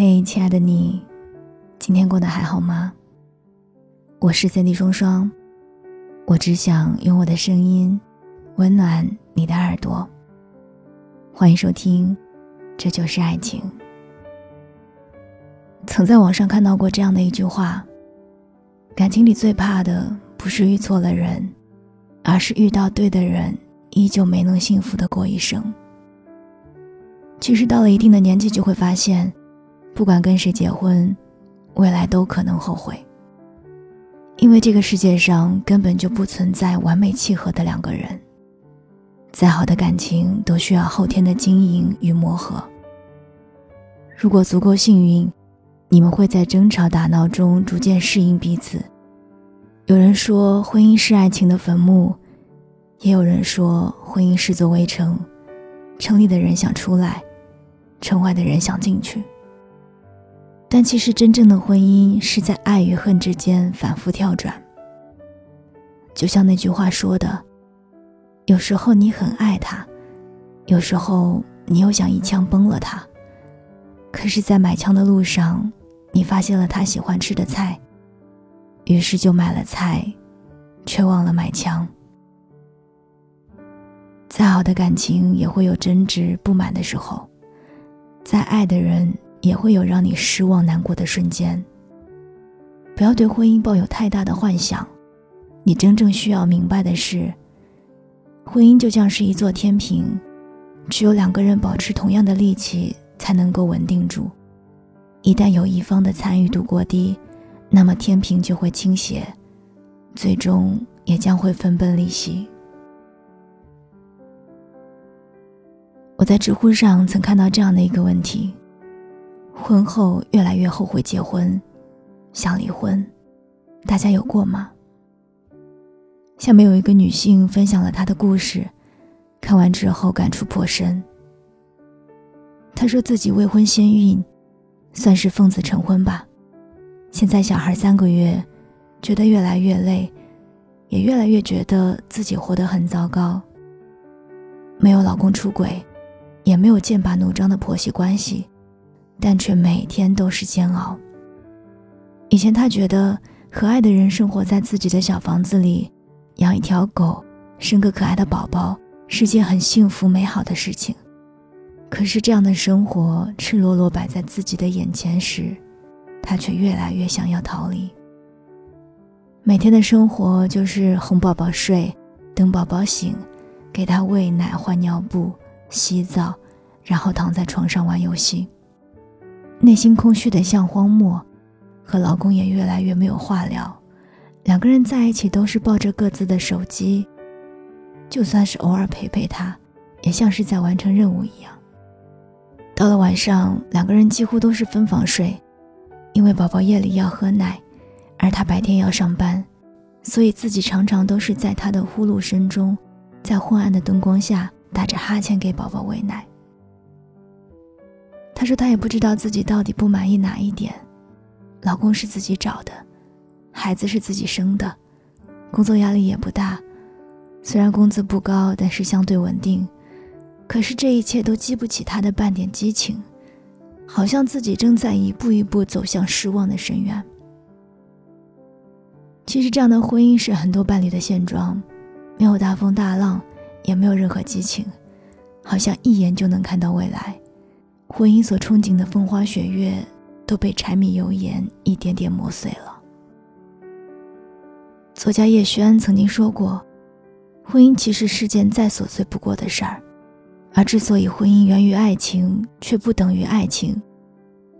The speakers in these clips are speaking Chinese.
嘿，亲爱的你，今天过得还好吗？我是三弟双双，我只想用我的声音温暖你的耳朵。欢迎收听，这就是爱情。曾在网上看到过这样的一句话：感情里最怕的不是遇错了人，而是遇到对的人，依旧没能幸福的过一生。其实到了一定的年纪，就会发现。不管跟谁结婚，未来都可能后悔。因为这个世界上根本就不存在完美契合的两个人。再好的感情都需要后天的经营与磨合。如果足够幸运，你们会在争吵打闹中逐渐适应彼此。有人说婚姻是爱情的坟墓，也有人说婚姻是座围城，城里的人想出来，城外的人想进去。但其实，真正的婚姻是在爱与恨之间反复跳转。就像那句话说的：“有时候你很爱他，有时候你又想一枪崩了他。可是，在买枪的路上，你发现了他喜欢吃的菜，于是就买了菜，却忘了买枪。再好的感情也会有争执不满的时候，再爱的人。”也会有让你失望难过的瞬间。不要对婚姻抱有太大的幻想，你真正需要明白的是，婚姻就像是一座天平，只有两个人保持同样的力气才能够稳定住。一旦有一方的参与度过低，那么天平就会倾斜，最终也将会分崩离析。我在知乎上曾看到这样的一个问题。婚后越来越后悔结婚，想离婚，大家有过吗？下面有一个女性分享了她的故事，看完之后感触颇深。她说自己未婚先孕，算是奉子成婚吧。现在小孩三个月，觉得越来越累，也越来越觉得自己活得很糟糕。没有老公出轨，也没有剑拔弩张的婆媳关系。但却每天都是煎熬。以前他觉得和爱的人生活在自己的小房子里，养一条狗，生个可爱的宝宝，是件很幸福美好的事情。可是这样的生活赤裸裸摆在自己的眼前时，他却越来越想要逃离。每天的生活就是哄宝宝睡，等宝宝醒，给他喂奶、换尿布、洗澡，然后躺在床上玩游戏。内心空虚的像荒漠，和老公也越来越没有话聊，两个人在一起都是抱着各自的手机，就算是偶尔陪陪他，也像是在完成任务一样。到了晚上，两个人几乎都是分房睡，因为宝宝夜里要喝奶，而他白天要上班，所以自己常常都是在他的呼噜声中，在昏暗的灯光下打着哈欠给宝宝喂奶。她说：“她也不知道自己到底不满意哪一点，老公是自己找的，孩子是自己生的，工作压力也不大，虽然工资不高，但是相对稳定。可是这一切都激不起她的半点激情，好像自己正在一步一步走向失望的深渊。其实这样的婚姻是很多伴侣的现状，没有大风大浪，也没有任何激情，好像一眼就能看到未来。”婚姻所憧憬的风花雪月，都被柴米油盐一点点磨碎了。作家叶轩曾经说过：“婚姻其实是件再琐碎不过的事儿，而之所以婚姻源于爱情，却不等于爱情，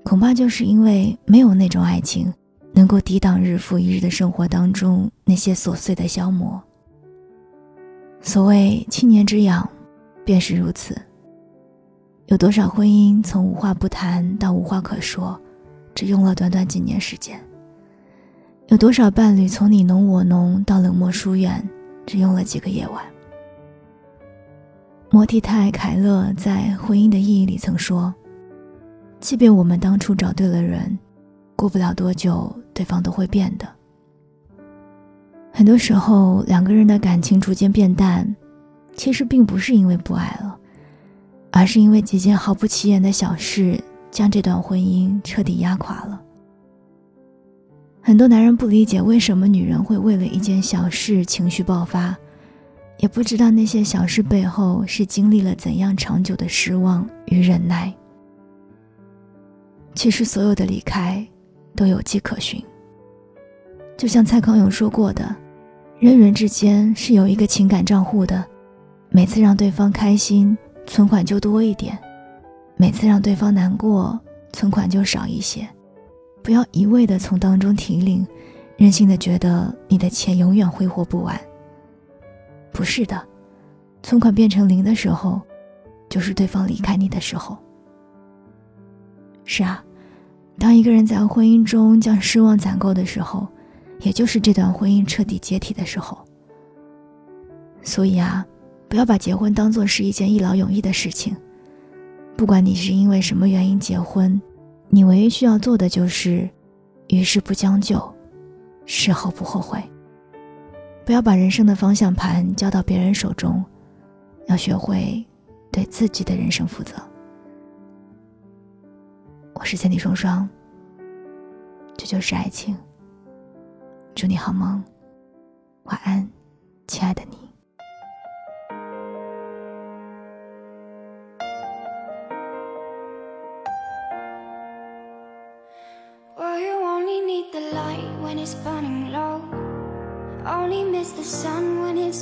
恐怕就是因为没有那种爱情，能够抵挡日复一日的生活当中那些琐碎的消磨。所谓七年之痒，便是如此。”有多少婚姻从无话不谈到无话可说，只用了短短几年时间？有多少伴侣从你侬我侬到冷漠疏远，只用了几个夜晚？摩提泰·凯勒在《婚姻的意义》里曾说：“即便我们当初找对了人，过不了多久，对方都会变的。很多时候，两个人的感情逐渐变淡，其实并不是因为不爱了。”而是因为几件毫不起眼的小事，将这段婚姻彻底压垮了。很多男人不理解为什么女人会为了一件小事情绪爆发，也不知道那些小事背后是经历了怎样长久的失望与忍耐。其实，所有的离开都有迹可循。就像蔡康永说过的，人与人之间是有一个情感账户的，每次让对方开心，存款就多一点；每次让对方难过，存款就少一些。不要一味的从当中提领，任性的觉得你的钱永远挥霍不完。不是的，存款变成零的时候，就是对方离开你的时候。是啊，当一个人在婚姻中将失望攒够的时候。也就是这段婚姻彻底解体的时候。所以啊，不要把结婚当做是一件一劳永逸的事情。不管你是因为什么原因结婚，你唯一需要做的就是，遇事不将就，事后不后悔。不要把人生的方向盘交到别人手中，要学会对自己的人生负责。我是千里双双，这就是爱情。祝你好梦，晚安，亲爱的你。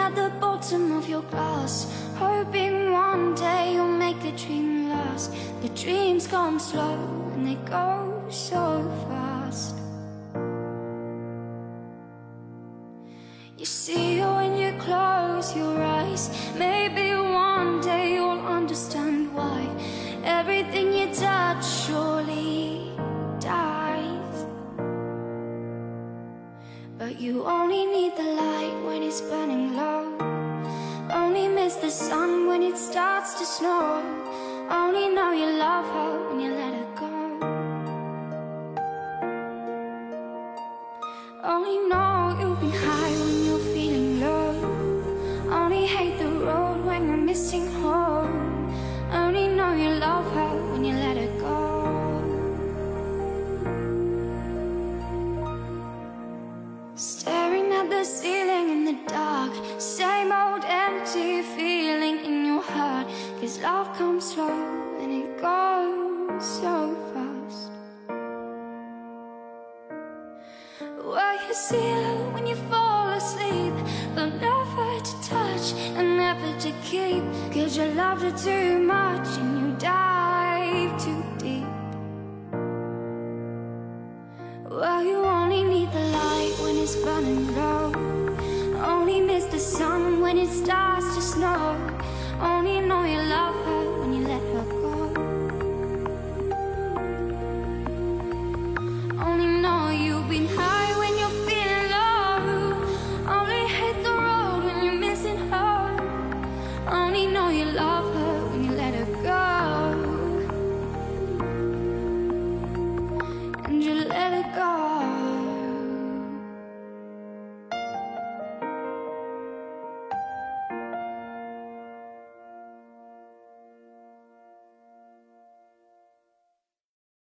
At the bottom of your glass, hoping one day you'll make the dream last. The dreams come slow and they go so fast. You see when you close your eyes Maybe one day you'll understand why Everything you touch surely dies But you only need the light when it's burning starts to snow Only know you love her when you let her go Only know you've been high when you're feeling low. Only hate the road when you're missing home. Comes slow and it goes so fast. Why you see her when you fall asleep? But never to touch and never to keep. Cause you loved her too much and you dive too deep. Well, you only need the light when it's burning low. Only miss the sun when it starts